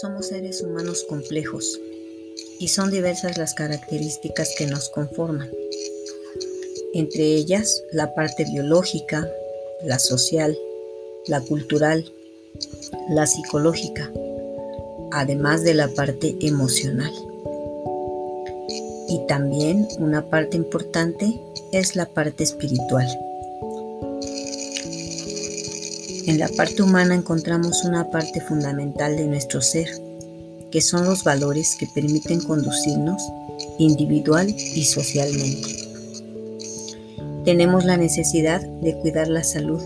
Somos seres humanos complejos y son diversas las características que nos conforman. Entre ellas, la parte biológica, la social, la cultural, la psicológica, además de la parte emocional. Y también una parte importante es la parte espiritual. En la parte humana encontramos una parte fundamental de nuestro ser, que son los valores que permiten conducirnos individual y socialmente. Tenemos la necesidad de cuidar la salud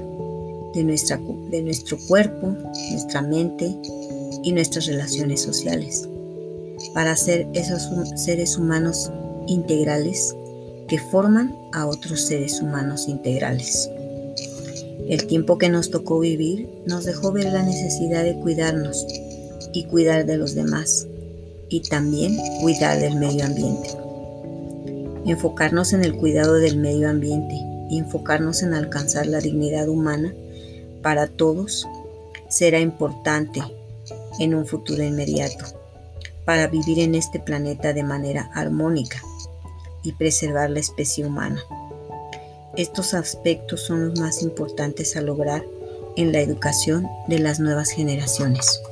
de, nuestra, de nuestro cuerpo, nuestra mente y nuestras relaciones sociales, para ser esos seres humanos integrales que forman a otros seres humanos integrales. El tiempo que nos tocó vivir nos dejó ver la necesidad de cuidarnos y cuidar de los demás y también cuidar del medio ambiente. Enfocarnos en el cuidado del medio ambiente y enfocarnos en alcanzar la dignidad humana para todos será importante en un futuro inmediato para vivir en este planeta de manera armónica y preservar la especie humana. Estos aspectos son los más importantes a lograr en la educación de las nuevas generaciones.